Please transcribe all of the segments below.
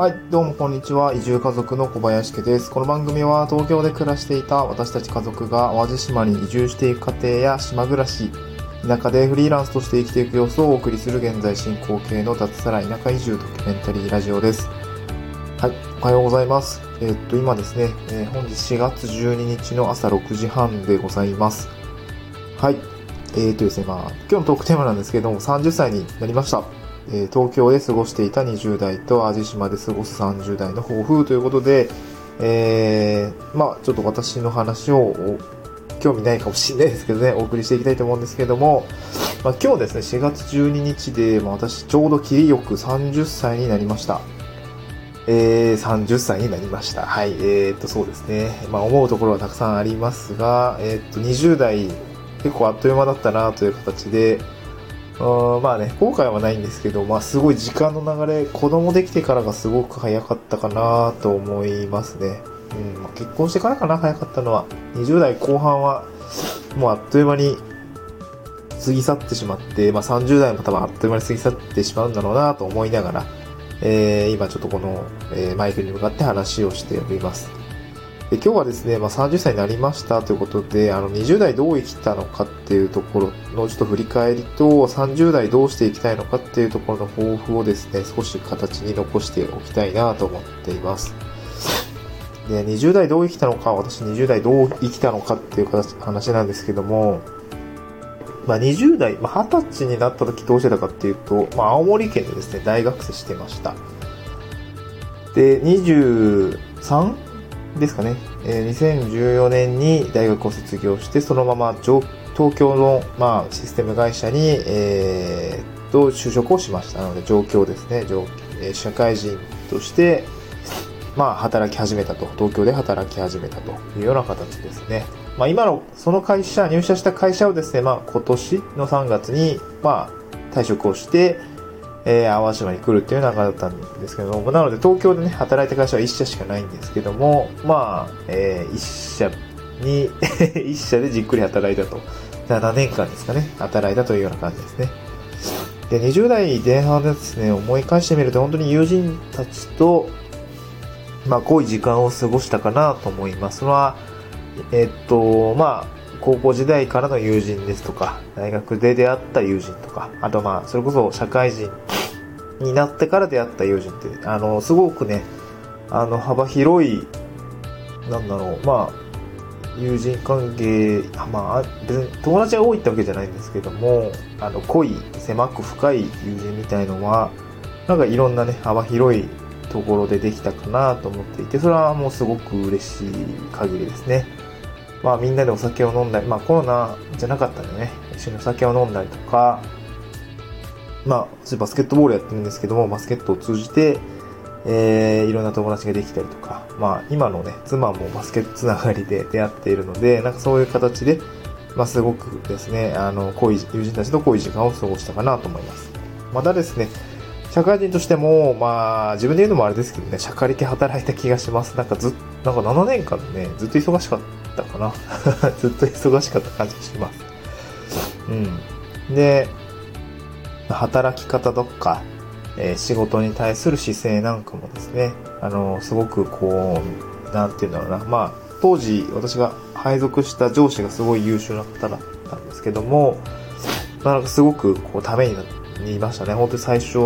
はい、どうもこんにちは。移住家族の小林家です。この番組は東京で暮らしていた私たち家族が淡路島に移住していく過程や島暮らし、田舎でフリーランスとして生きていく様子をお送りする現在進行形の脱サラ田舎移住ドキュメンタリーラジオです。はい、おはようございます。えーっと、今ですね、えー本日4月12日の朝6時半でございます。はい、えーっとですね、まあ、今日のトークテーマなんですけども、30歳になりました。え東京で過ごしていた20代と淡路島で過ごす30代の抱負ということで、えーまあちょっと私の話を興味ないかもしれないですけどね、お送りしていきたいと思うんですけども、まあ、今日ですね、4月12日で、まあ、私ちょうど切りよく30歳になりました。えー、30歳になりました。はい、えー、っと、そうですね。まあ、思うところはたくさんありますが、えーっと、20代、結構あっという間だったなという形で、うんまあね、後悔はないんですけど、まあすごい時間の流れ、子供できてからがすごく早かったかなと思いますね。うん、ま結婚してからかな、早かったのは。20代後半は、もうあっという間に過ぎ去ってしまって、まあ30代も多分あっという間に過ぎ去ってしまうんだろうなと思いながら、えー今ちょっとこの、えーマイクに向かって話をしております。で今日はですね、まあ、30歳になりましたということで、あの、20代どう生きたのかっていうところのちょっと振り返りと、30代どうしていきたいのかっていうところの抱負をですね、少し形に残しておきたいなと思っています。で、20代どう生きたのか、私20代どう生きたのかっていう形話なんですけども、まあ、20代、まあ、20歳になった時どうしてたかっていうと、まあ、青森県でですね、大学生してました。で、23? ですかね、えー2014年に大学を卒業して、そのまま上東京の、まあ、システム会社に、えーっと、就職をしましたので、上京ですね、上え社会人として、まあ、働き始めたと、東京で働き始めたというような形ですね。まあ、今の、その会社、入社した会社をですね、まあ、今年の3月に、まあ、退職をして、えー、淡島に来るっていう流れだったんですけども、なので東京でね、働いた会社は1社しかないんですけども、まあ、えー、1社に、1社でじっくり働いたと。7年間ですかね、働いたというような感じですね。で、20代前半でですね、思い返してみると、本当に友人たちと、まあ、濃い時間を過ごしたかなと思います。それは、えっと、まあ、高校時代からの友人ですとか、大学で出会った友人とか、あとまあ、それこそ社会人になってから出会った友人って、あの、すごくね、あの、幅広い、なんだろう、まあ、友人関係、まあ、別に友達が多いってわけじゃないんですけども、あの、濃い、狭く深い友人みたいのは、なんかいろんなね、幅広いところでできたかなと思っていて、それはもうすごく嬉しい限りですね。まあみんなでお酒を飲んだり、まあコロナじゃなかったんでね、一緒にお酒を飲んだりとか、まあ私バスケットボールやってるんですけども、バスケットを通じて、えー、いろんな友達ができたりとか、まあ今のね、妻もバスケットつながりで出会っているので、なんかそういう形で、まあすごくですね、あの、濃い、友人たちと濃い時間を過ごしたかなと思います。またですね、社会人としても、まあ、自分で言うのもあれですけどね、社会的働いた気がします。なんかず、なんか7年間ね、ずっと忙しかったたかな。ずっと忙しかった感じがします。うん。で、働き方とか、えー仕事に対する姿勢なんかもですね、あの、すごくこう、なんていうんだろうな、まあ、当時私が配属した上司がすごい優秀な方だったんですけども、まあ、なんかすごくこうためになりましたね。本当に最初、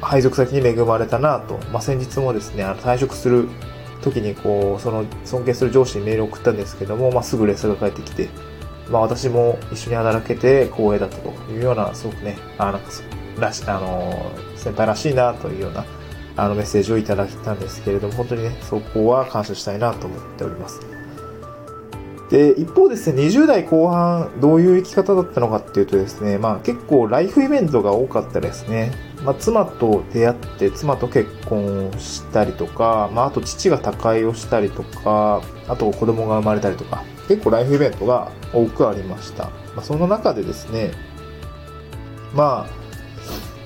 配属先に恵まれたなと。まあ、先日もですね、あの退職する時にこう、その尊敬する上司にメールを送ったんですけども、まあ、すぐレスが返ってきて、まあ、私も一緒に働けて光栄だったというような、すごくね、あなんか、らし、あの、先輩らしいなというような、あのメッセージをいただいたんですけれども、本当にね、そこは感謝したいなと思っております。で、一方ですね、20代後半、どういう生き方だったのかっていうとですね、まあ結構ライフイベントが多かったですね。まあ妻と出会って、妻と結婚をしたりとか、まああと父が他界をしたりとか、あと子供が生まれたりとか、結構ライフイベントが多くありました。まあその中でですね、まあ、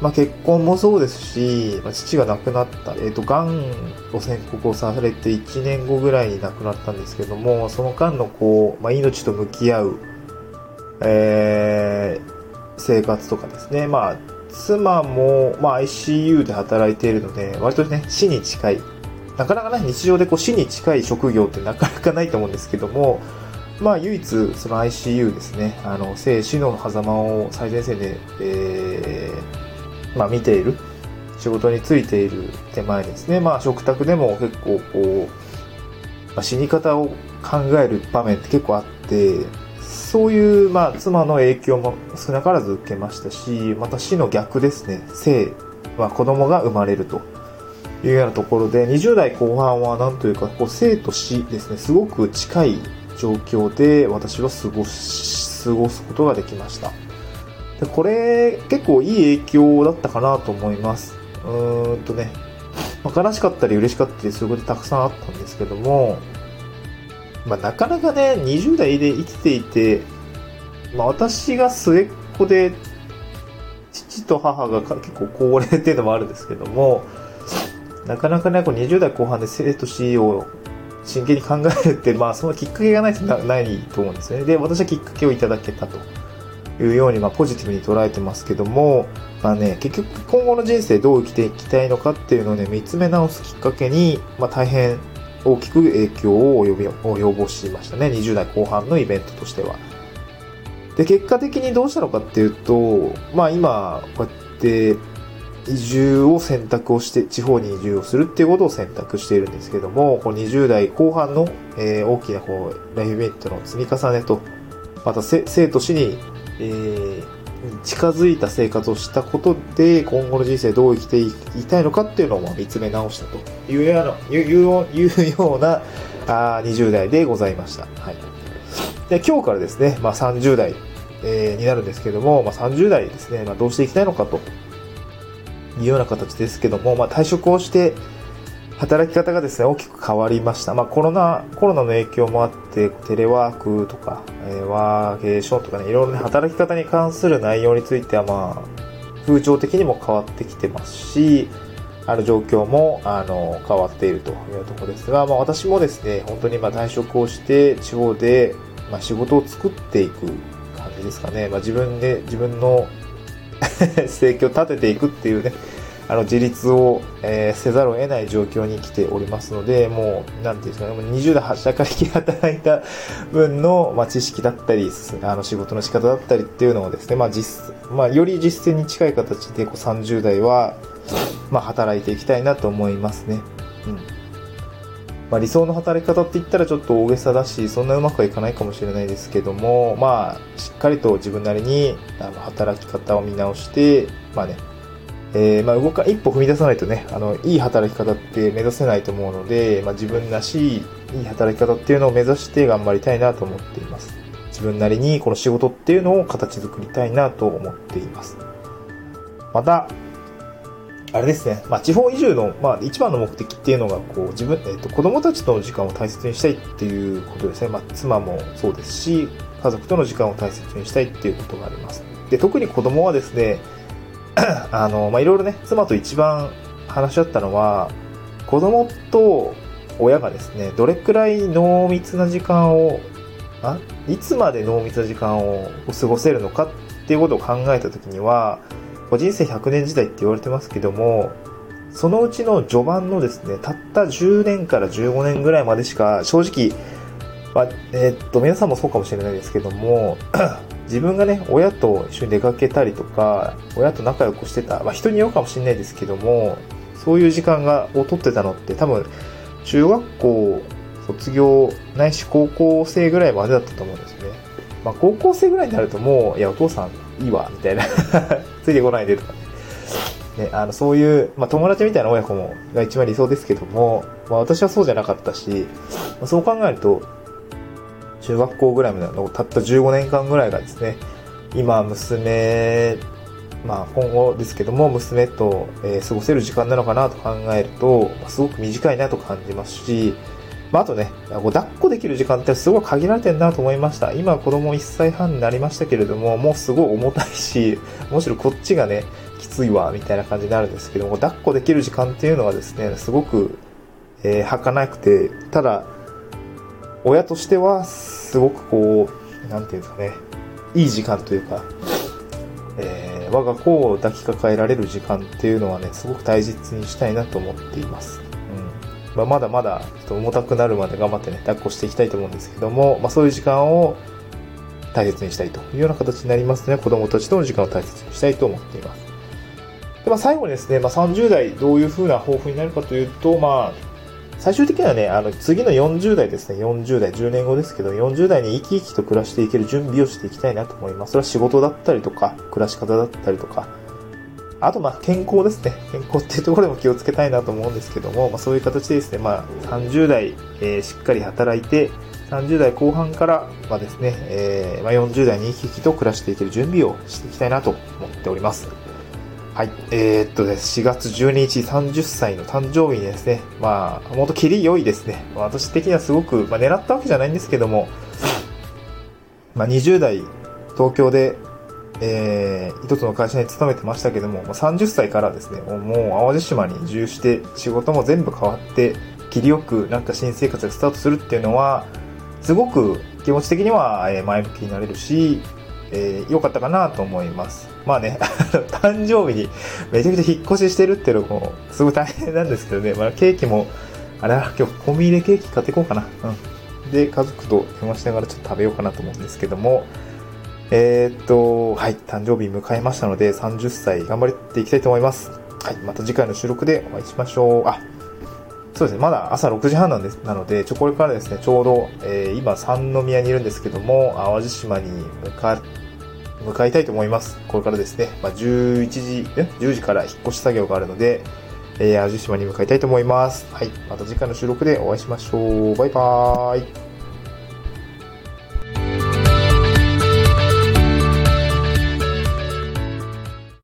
まあ、結婚もそうですし、まあ、父が亡くなった、えっ、と、癌を宣告をされて1年後ぐらいに亡くなったんですけども、その間のこう、まあ、命と向き合う、えー生活とかですね、まあ、妻も、まあ、ICU で働いているので、割とね、死に近い。なかなかね、日常でこう死に近い職業ってなかなかないと思うんですけども、まあ、唯一、その ICU ですね、あの、生死の狭間を最前線で、えー、まあ、見ている、仕事についている手前ですね、まあ、食卓でも結構、こう、まあ、死に方を考える場面って結構あって、そういう、まあ、妻の影響も少なからず受けましたし、また死の逆ですね、生は子供が生まれるというようなところで、20代後半はなんというか、こう生と死ですね、すごく近い状況で私は過ごし、過ごすことができました。でこれ、結構いい影響だったかなと思います。うーんとね、まあ、悲しかったり嬉しかったりすることたくさんあったんですけども、まあ、なかなかね、20代で生きていて、まあ、私が末っ子で、父と母が結構高齢っていうのもあるんですけども、なかなかね、こう20代後半で生と死を真剣に考えるって、まあ、そのきっかけがないとないと思うんですね。で、私はきっかけをいただけたというように、まあ、ポジティブに捉えてますけども、まあね、結局今後の人生どう生きていきたいのかっていうのをね、見つめ直すきっかけに、まあ、大変大きく影響を及び及ぼしましたね。20代後半のイベントとしては。で、結果的にどうしたのかっていうと、まあ今、こうやって移住を選択をして、地方に移住をするっていうことを選択しているんですけども、この20代後半の、えー、大きなこうライフイベントの積み重ねと、また生と死に、えー、近づいた生活をしたことで、今後の人生どう生きていきたいのかっていうのを見つめ直したというような、いうようなあ20代でございました。はい。で、今日からですね、まあ30代、えー、になるんですけども、まあ30代ですね、まあどうしていきたいのかというような形ですけども、まあ、退職をして、働き方がですね、大きく変わりました。まあ、コロナ、コロナの影響もあって、テレワークとか、えー、ワーケーションとかね、いろいろね、働き方に関する内容については、まあ、風潮的にも変わってきてますし、ある状況も、あの、変わっているというところですが、まあ、私もですね、本当にまあ退職をして、地方で、まあ、仕事を作っていく感じですかね。まあ、自分で、自分の 生計を立てていくっていうね、あの自立を、えー、せざるを得ない状況に来ておりますので、もう、なんていうんですかね、もう20代社会的働いた分の、まあ、知識だったり、あの仕事の仕方だったりっていうのをですね、まあ実、まあ、より実践に近い形でこう30代は、まあ、働いていきたいなと思いますね。うん。まあ、理想の働き方って言ったらちょっと大げさだし、そんなうまくはいかないかもしれないですけども、まあ、しっかりと自分なりにあの働き方を見直して、まあね、えー、まあ、動か、一歩踏み出さないとね、あの、いい働き方って目指せないと思うので、まあ、自分らしい、いい働き方っていうのを目指して頑張りたいなと思っています。自分なりにこの仕事っていうのを形作りたいなと思っています。また、あれですね、まあ、地方移住の、まあ、一番の目的っていうのが、こう、自分、えっ、と、子供たちとの時間を大切にしたいっていうことですね。まあ、妻もそうですし、家族との時間を大切にしたいっていうことがあります。で、特に子供はですね、あの、ま、いろいろね、妻と一番話し合ったのは、子供と親がですね、どれくらい濃密な時間を、あいつまで濃密な時間を過ごせるのかっていうことを考えたときには、人生100年時代って言われてますけども、そのうちの序盤のですね、たった10年から15年ぐらいまでしか、正直、まあ、えー、っと、皆さんもそうかもしれないですけども、自分がね、親と一緒に出かけたりとか、親と仲良くしてた、まあ人によるかもしれないですけども、そういう時間が、を取ってたのって多分、中学校卒業ないし高校生ぐらいまでだったと思うんですよね。まあ高校生ぐらいになるともう、いやお父さんいいわ、みたいな ついてこないでとかね。ね、あの、そういう、まあ、友達みたいな親子も、が一番理想ですけども、まあ、私はそうじゃなかったし、まあ、そう考えると、中学校ぐらいまでのたった15年間ぐらいがですね、今、娘、まあ、今後ですけども、娘と、え、過ごせる時間なのかなと考えると、ま、すごく短いなと感じますし、まあ、とね、こう抱っこできる時間ってすごい限られてるなと思いました。今子供1歳半になりましたけれども、もうすごい重たいし、むしろこっちがね、きついわ、みたいな感じになるんですけども、抱っこできる時間っていうのはですね、すごく、えー、儚くて、ただ、親としては、すごくこう、なんていうんですかね、いい時間というか、えね、我が子を抱きかかえられる時間っていうのはね、すごく大切にしたいなと思っています。うん。まあ、まだまだ、ちょっと重たくなるまで頑張ってね、抱っこしていきたいと思うんですけども、まあ、そういう時間を大切にしたいというような形になりますね。子供たちとの時間を大切にしたいと思っています。で、まあ、最後にですね、まあ、30代どういう風な抱負になるかというと、まあ、最終的にはね、あの、次の40代ですね、40代、10年後ですけど、40代に生き生きと暮らしていける準備をしていきたいなと思います。それは仕事だったりとか、暮らし方だったりとか、あと、まあ、健康ですね。健康っていうところでも気をつけたいなと思うんですけども、まあ、そういう形でですね、まあ、30代、えー、しっかり働いて、30代後半からはですね、えー、まあ、40代に生き生きと暮らしていける準備をしていきたいなと思っております。はい。えー、っとです、4月12日30歳の誕生日にですね、まあ、ほんとキリ良いですね。私的にはすごく、まあ、狙ったわけじゃないんですけども、まあ、20代、東京で、えー、一つの会社に勤めてましたけども、30歳からですね、もう淡路島に移住して、仕事も全部変わって、切りよくなんか新生活がスタートするっていうのは、すごく気持ち的には前向きになれるし、えー、良かったかなと思います。まあね、誕生日にめちゃくちゃ引っ越ししてるっていうのも、すごい大変なんですけどね、まあ、ケーキも、あれは今日コンビニでケーキ買っていこうかな。うん。で、家族と電話しながらちょっと食べようかなと思うんですけども、えー、っと、はい、誕生日迎えましたので、30歳頑張っていきたいと思います。はい、また次回の収録でお会いしましょう。あ、そうですね、まだ朝6時半なんです、なので、ちょ、これからですね、ちょうど、えー、今、三宮にいるんですけども、淡路島に向か、向かいたいと思います。これからですね、まあ、11時、え ?10 時から引っ越し作業があるので、えー、淡路島に向かいたいと思います。はい、また次回の収録でお会いしましょう。バイバーイ。